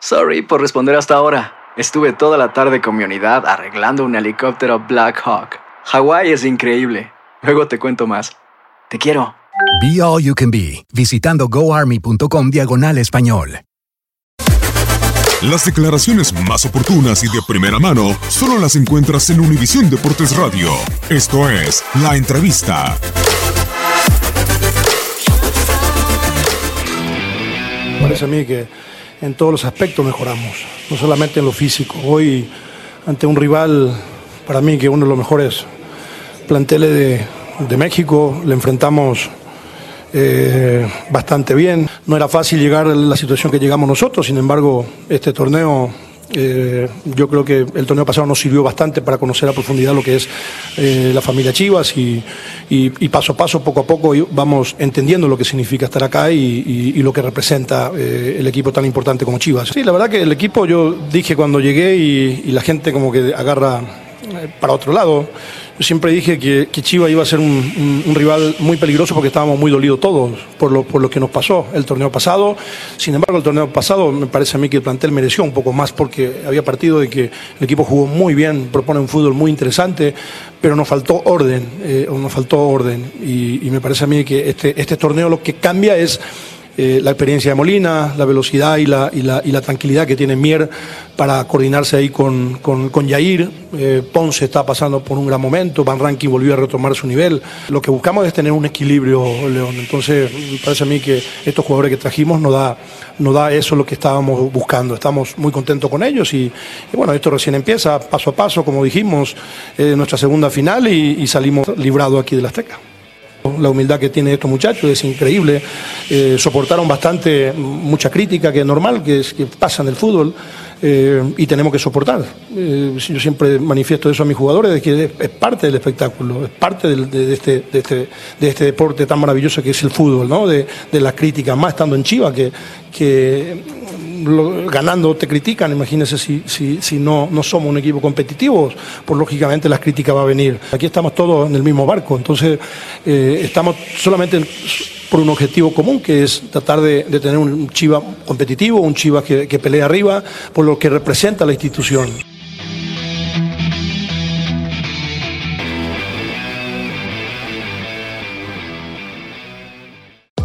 Sorry por responder hasta ahora. Estuve toda la tarde con mi unidad arreglando un helicóptero Black Hawk. Hawái es increíble. Luego te cuento más. Te quiero. Be All You Can Be, visitando goarmy.com diagonal español. Las declaraciones más oportunas y de primera mano solo las encuentras en Univisión Deportes Radio. Esto es La Entrevista. Parece a mí que en todos los aspectos mejoramos, no solamente en lo físico. Hoy, ante un rival, para mí que uno de los mejores planteles de, de México, le enfrentamos eh, bastante bien. No era fácil llegar a la situación que llegamos nosotros, sin embargo, este torneo, eh, yo creo que el torneo pasado nos sirvió bastante para conocer a profundidad lo que es eh, la familia Chivas y, paso a paso, poco a poco, vamos entendiendo lo que significa estar acá y, lo que representa eh, el equipo tan importante como Chivas. Sí, la verdad que el equipo, yo dije cuando llegué y, la gente como que agarra para otro lado. Yo siempre dije que, que Chivas iba a ser un, rival muy peligroso porque estábamos muy dolidos todos por lo, por lo que nos pasó el torneo pasado. Sin embargo, el torneo pasado me parece a mí que el plantel mereció un poco más porque había partido de que el equipo jugó muy bien, propone un fútbol muy interesante, pero nos faltó orden, eh, nos faltó orden. Y, y me parece a mí que este, este torneo lo que cambia es eh, la experiencia de Molina, la velocidad y la, y la, y la tranquilidad que tiene Mier para coordinarse ahí con, con, con Yair. Eh, Ponce está pasando por un gran momento, Van Rankin volvió a retomar su nivel. Lo que buscamos es tener un equilibrio, León. Entonces, parece a mí que estos jugadores que trajimos nos da, da eso lo que estábamos buscando. Estamos muy contentos con ellos y, y bueno, esto recién empieza, paso a paso, como dijimos, eh, nuestra segunda final y, y salimos librados aquí de la Azteca. La humildad que tienen estos muchachos es increíble. Eh, soportaron bastante mucha crítica, que es normal, que, es, que pasa en el fútbol, eh, y tenemos que soportar. Eh, yo siempre manifiesto eso a mis jugadores, de que es, parte del espectáculo, es parte de, este, de, este, de este deporte tan maravilloso que es el fútbol, ¿no? de, de la crítica, más estando en Chivas, que lo- ganando te critican, imagínense si, si, si no, no somos un equipo competitivo, pues lógicamente las críticas va a venir. Aquí estamos todos en el mismo barco, entonces eh, estamos solamente por un objetivo común, que es tratar de, de tener un Chiva competitivo, un Chiva que, que pelea arriba, por lo que representa la institución.